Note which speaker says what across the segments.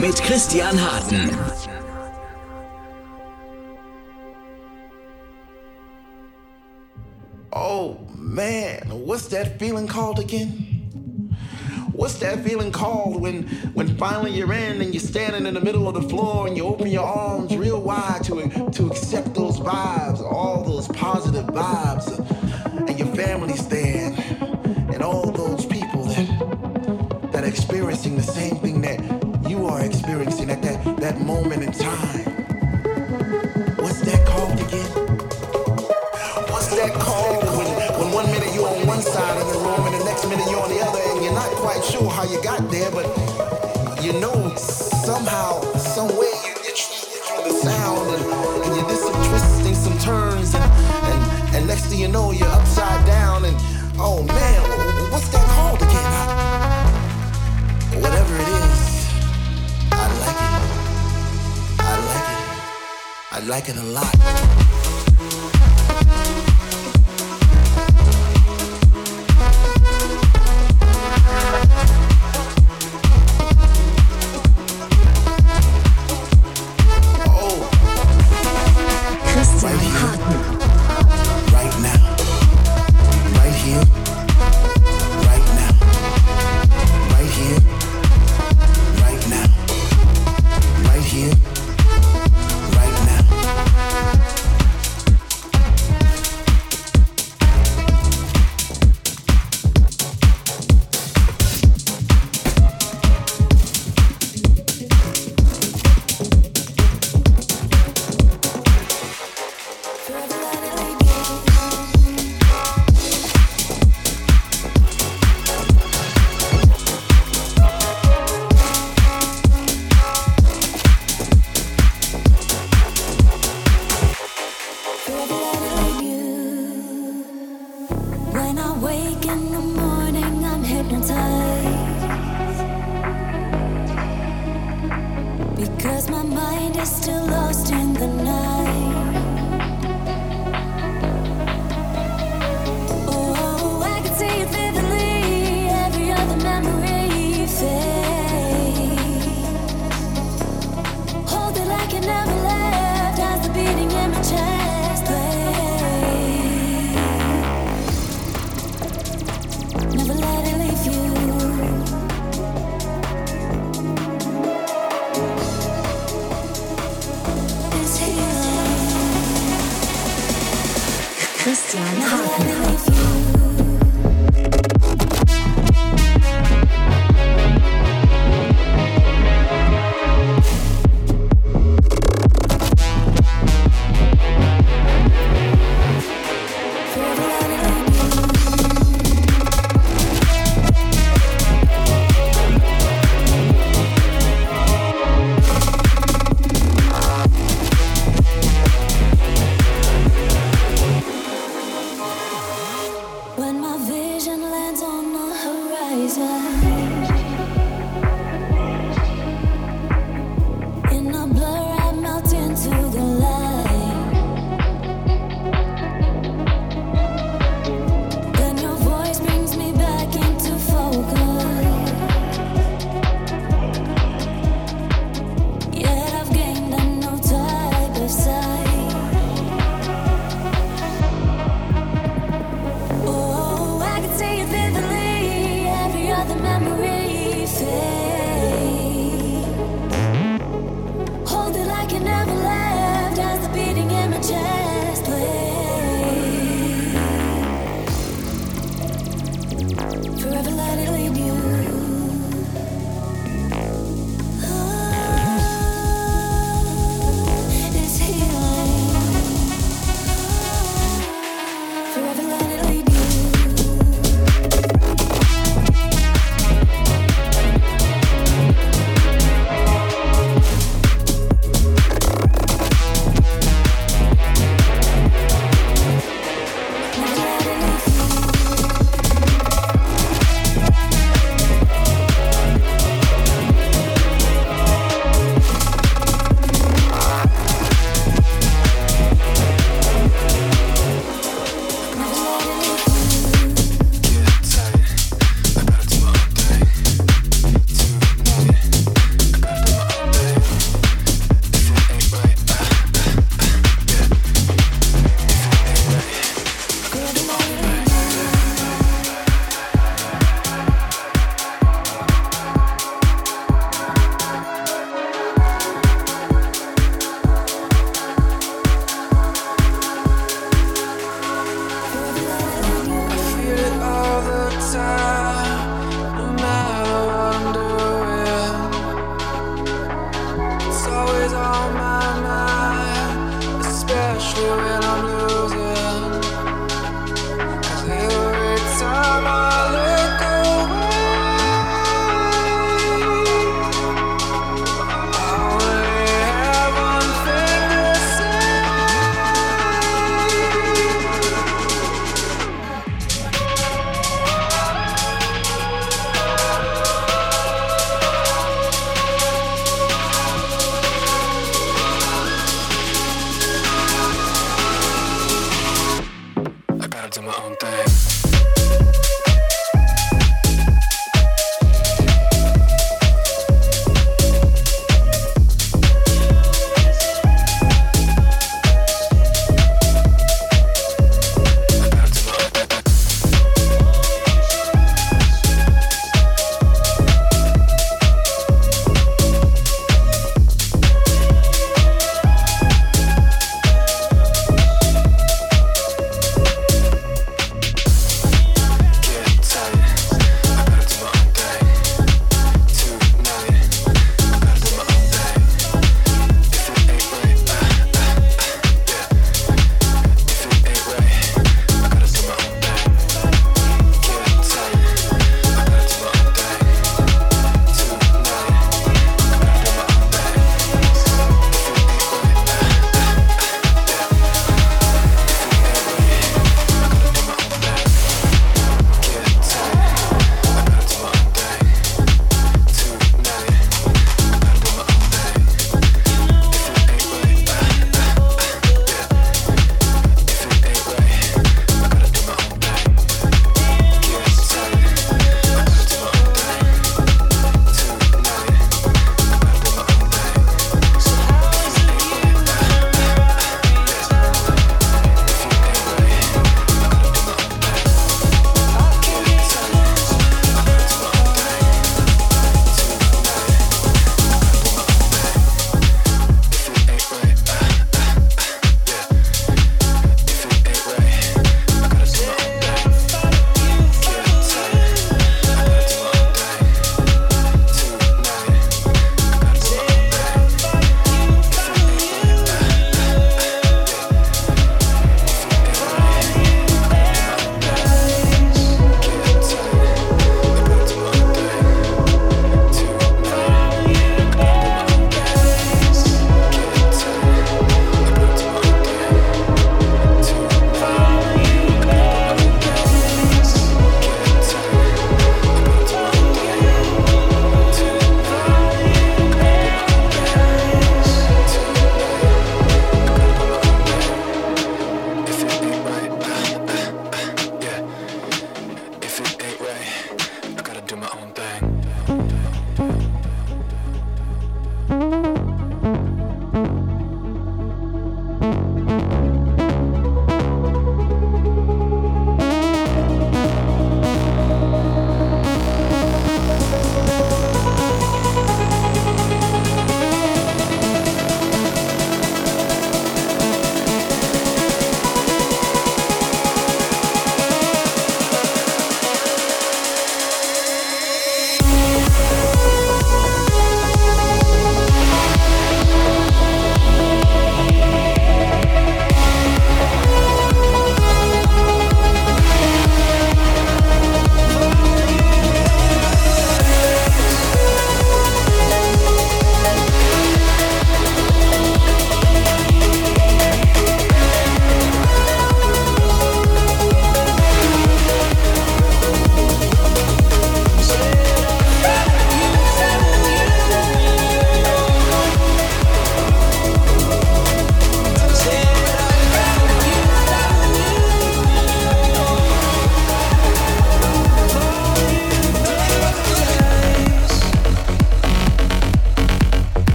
Speaker 1: mit Christian Hartn.
Speaker 2: Oh man, what's that feeling called again? What's that feeling called when when finally you're in and you're standing in the middle of the floor and you it a lot.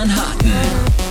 Speaker 3: Manhattan.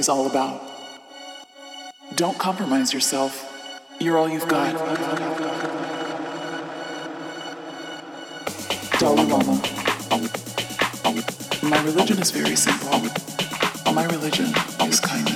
Speaker 3: is
Speaker 4: all about. Don't compromise yourself. You're all you've got. Dalai Lama. My religion is very simple. My religion is kindness.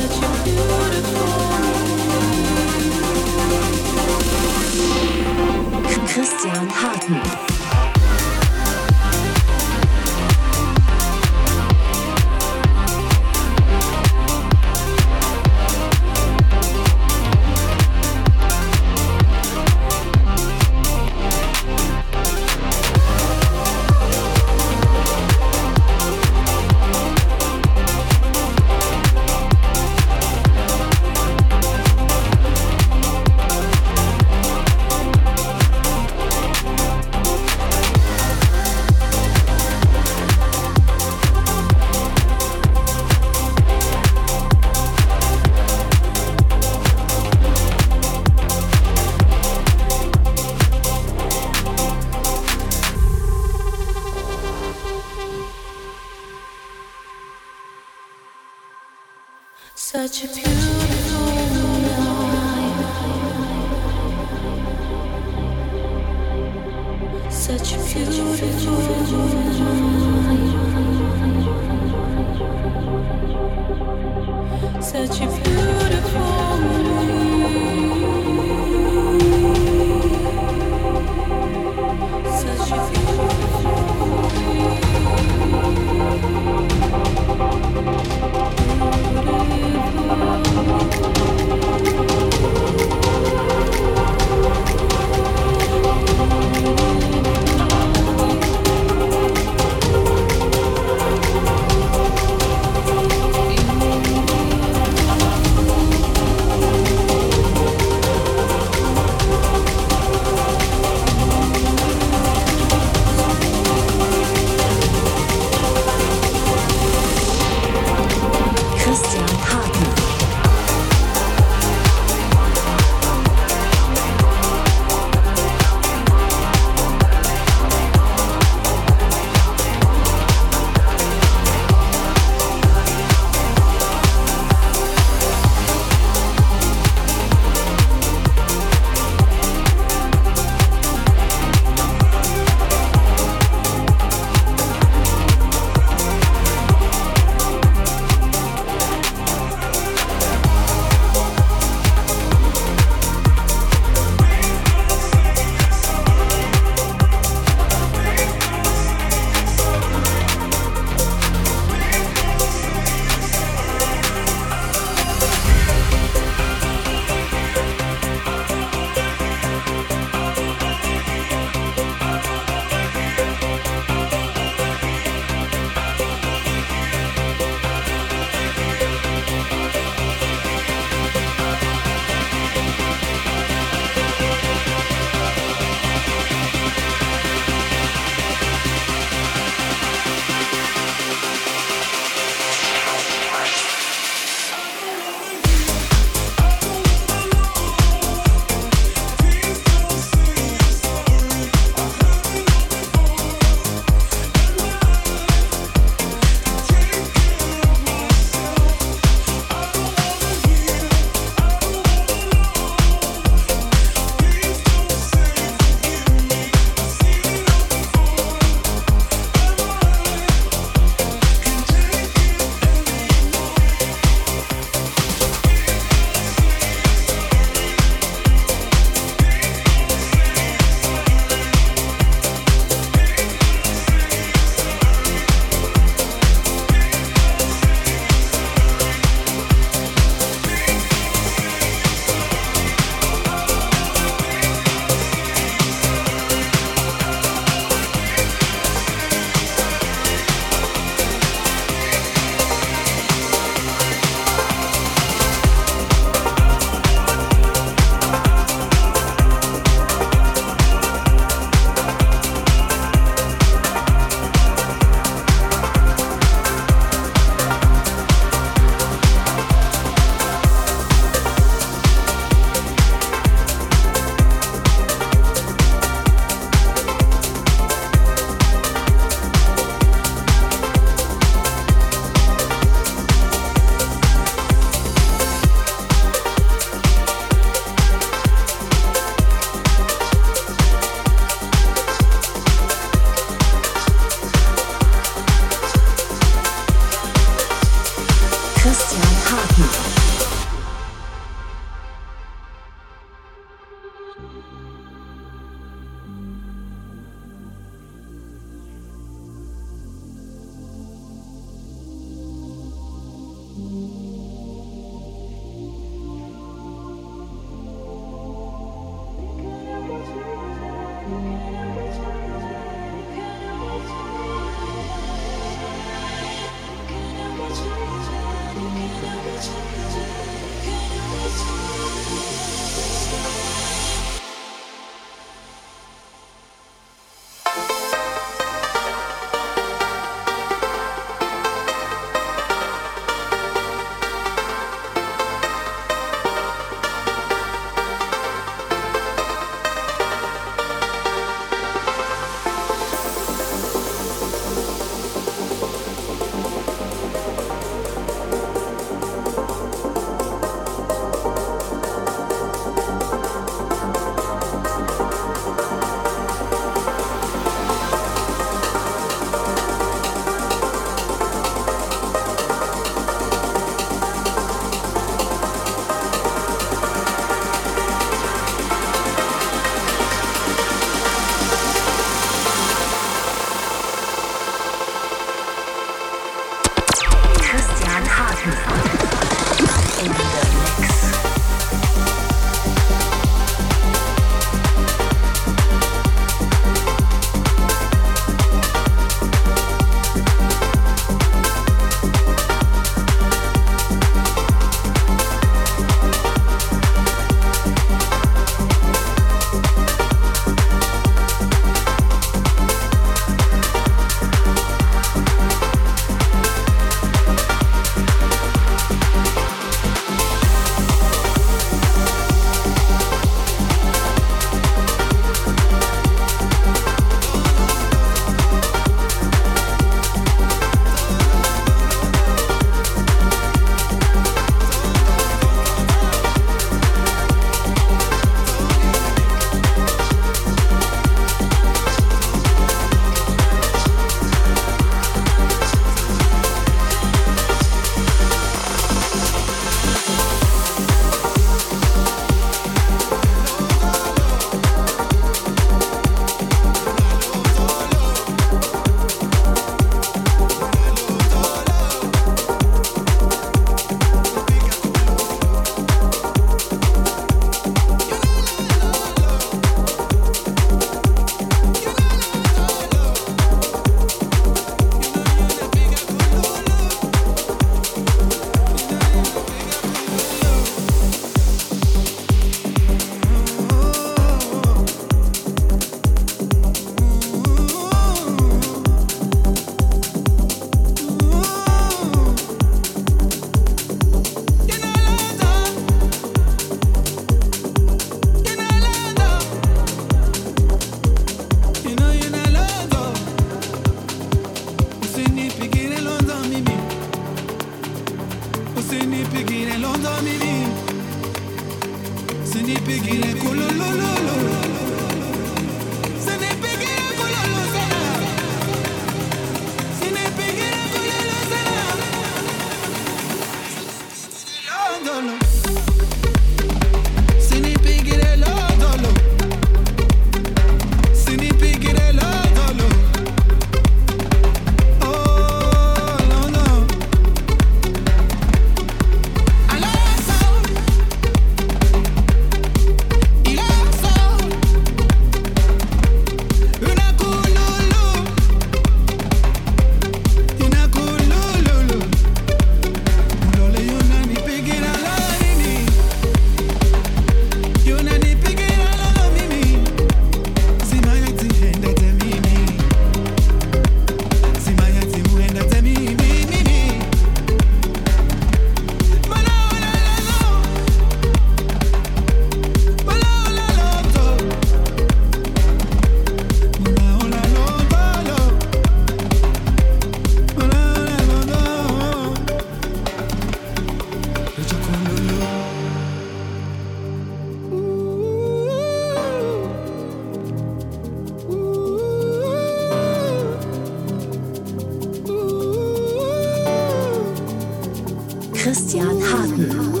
Speaker 5: Christian Harten.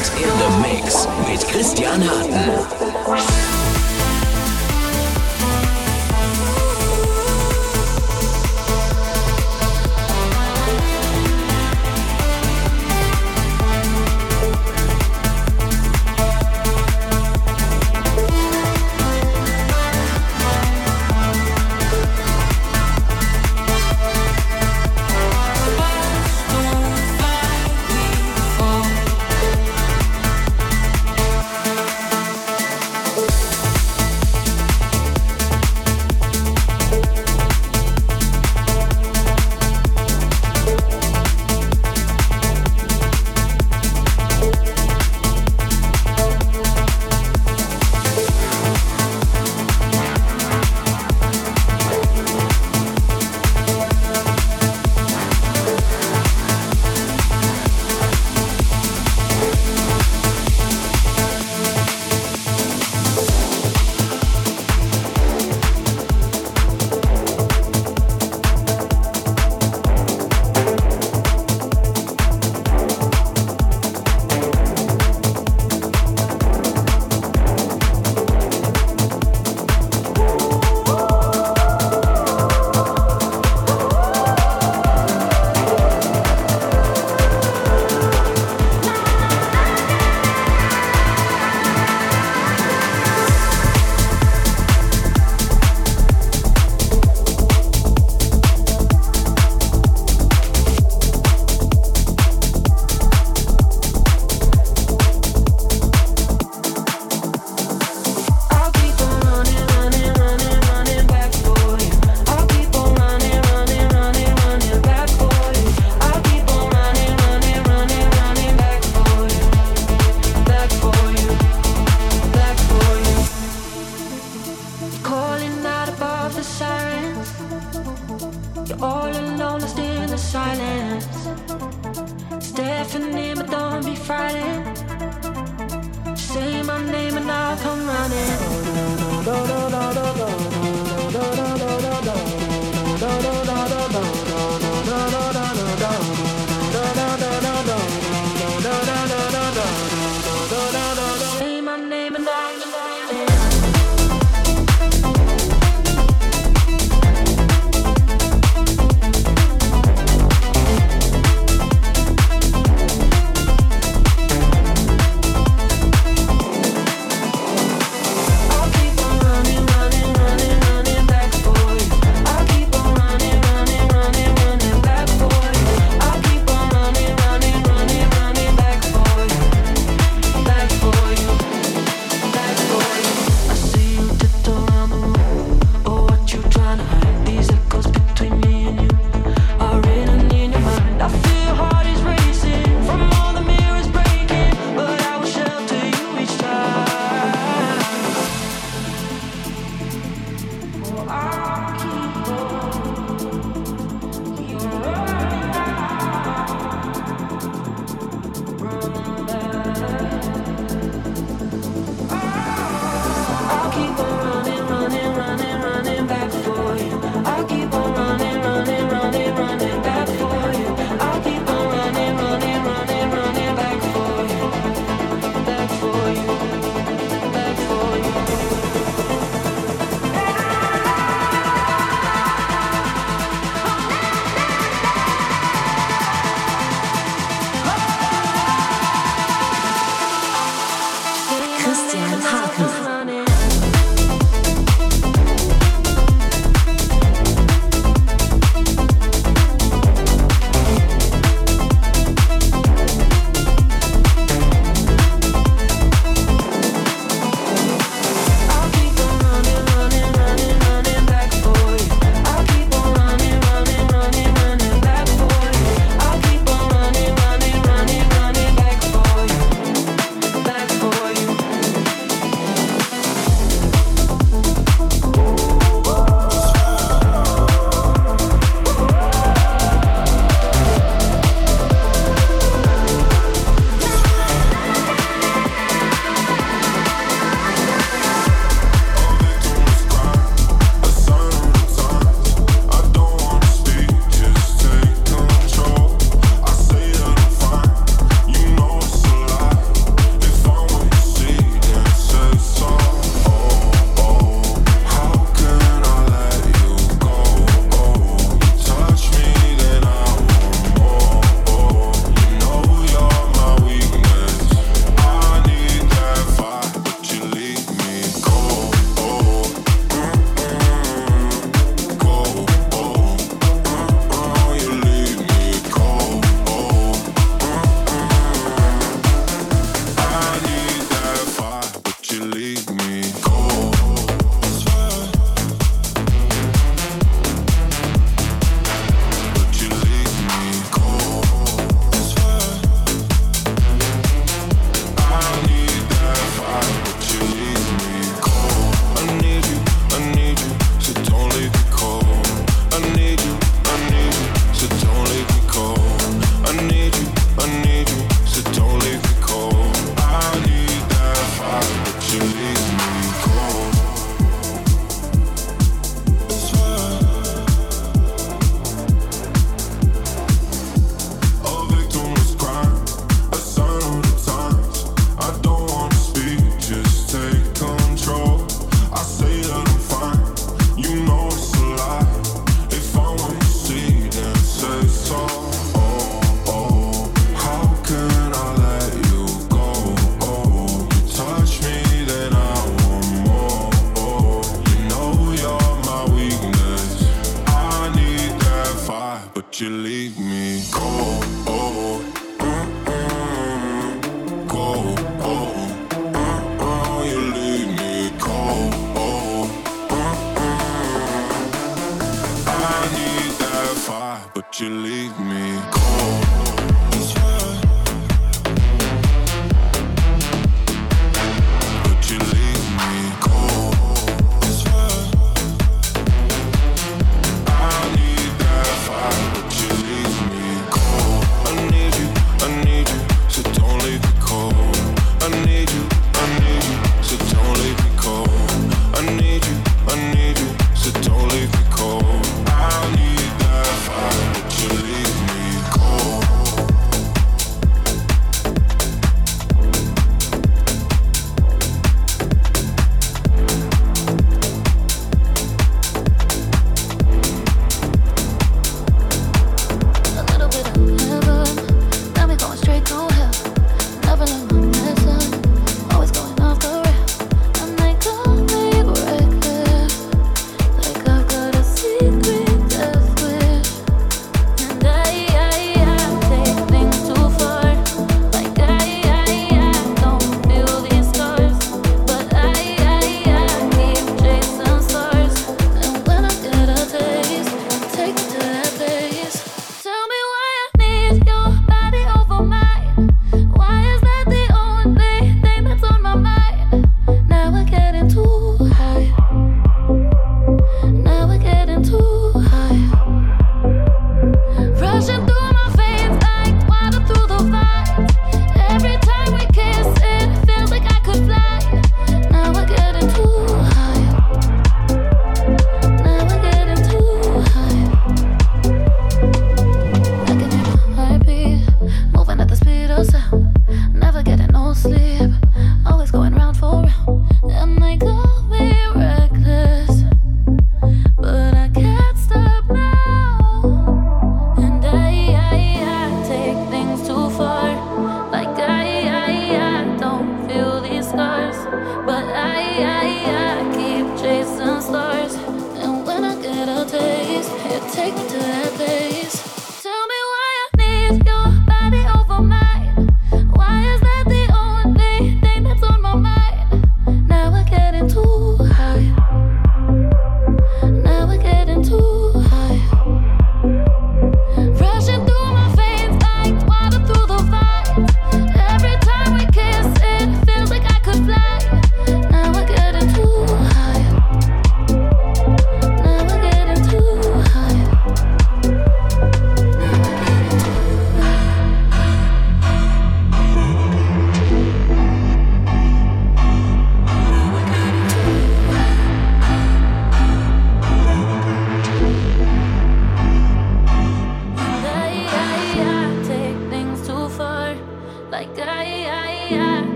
Speaker 1: Männerhort in the Mix mit Christian Harten.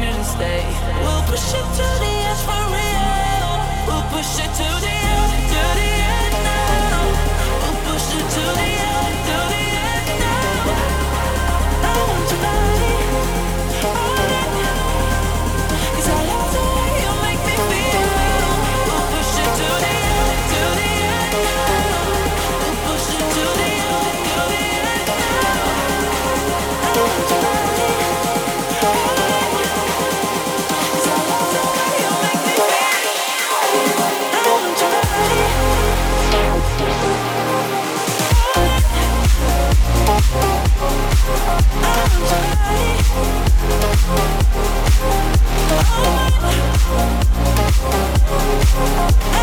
Speaker 1: want to stay. We'll push it to the edge for real. We'll push it to